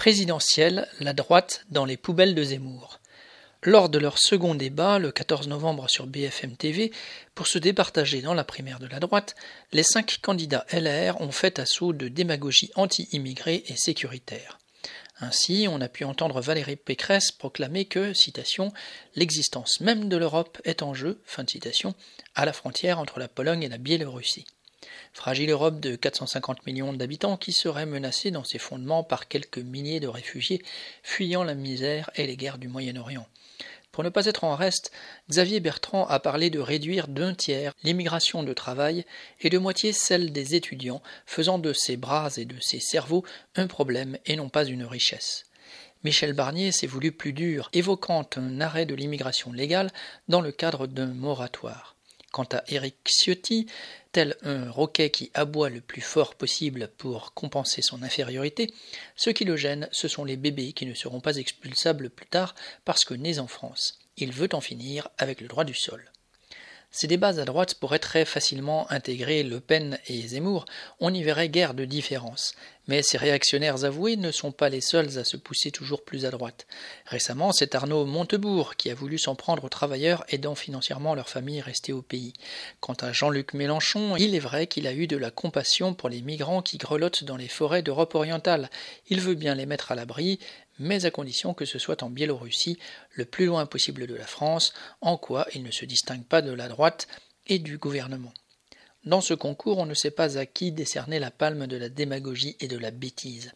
Présidentielle, la droite dans les poubelles de Zemmour. Lors de leur second débat, le 14 novembre sur BFM TV, pour se départager dans la primaire de la droite, les cinq candidats LR ont fait assaut de démagogie anti-immigrée et sécuritaire. Ainsi, on a pu entendre Valérie Pécresse proclamer que, citation, l'existence même de l'Europe est en jeu, fin de citation, à la frontière entre la Pologne et la Biélorussie. Fragile Europe de 450 millions d'habitants qui serait menacée dans ses fondements par quelques milliers de réfugiés fuyant la misère et les guerres du Moyen-Orient. Pour ne pas être en reste, Xavier Bertrand a parlé de réduire d'un tiers l'immigration de travail et de moitié celle des étudiants, faisant de ses bras et de ses cerveaux un problème et non pas une richesse. Michel Barnier s'est voulu plus dur, évoquant un arrêt de l'immigration légale dans le cadre d'un moratoire. Quant à Éric Ciotti, tel un roquet qui aboie le plus fort possible pour compenser son infériorité, ce qui le gêne, ce sont les bébés qui ne seront pas expulsables plus tard parce que nés en France. Il veut en finir avec le droit du sol. Ces débats à droite pourraient très facilement intégrer Le Pen et Zemmour, on n'y verrait guère de différence. Mais ces réactionnaires avoués ne sont pas les seuls à se pousser toujours plus à droite. Récemment, c'est Arnaud Montebourg qui a voulu s'en prendre aux travailleurs aidant financièrement leurs familles restées au pays. Quant à Jean-Luc Mélenchon, il est vrai qu'il a eu de la compassion pour les migrants qui grelottent dans les forêts d'Europe orientale. Il veut bien les mettre à l'abri, mais à condition que ce soit en Biélorussie, le plus loin possible de la France, en quoi il ne se distingue pas de la droite et du gouvernement. Dans ce concours, on ne sait pas à qui décerner la palme de la démagogie et de la bêtise.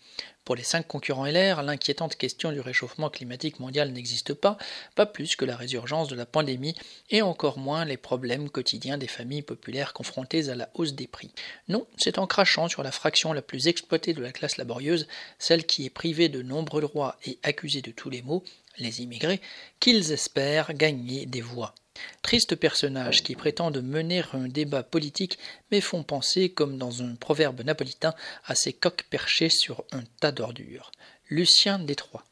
Pour les cinq concurrents LR, l'inquiétante question du réchauffement climatique mondial n'existe pas, pas plus que la résurgence de la pandémie, et encore moins les problèmes quotidiens des familles populaires confrontées à la hausse des prix. Non, c'est en crachant sur la fraction la plus exploitée de la classe laborieuse, celle qui est privée de nombreux droits et accusée de tous les maux, les immigrés, qu'ils espèrent gagner des voix. Tristes personnages qui prétendent mener un débat politique mais font penser, comme dans un proverbe napolitain, à ces coqs perchés sur un tas d'ordures. Lucien Détroit.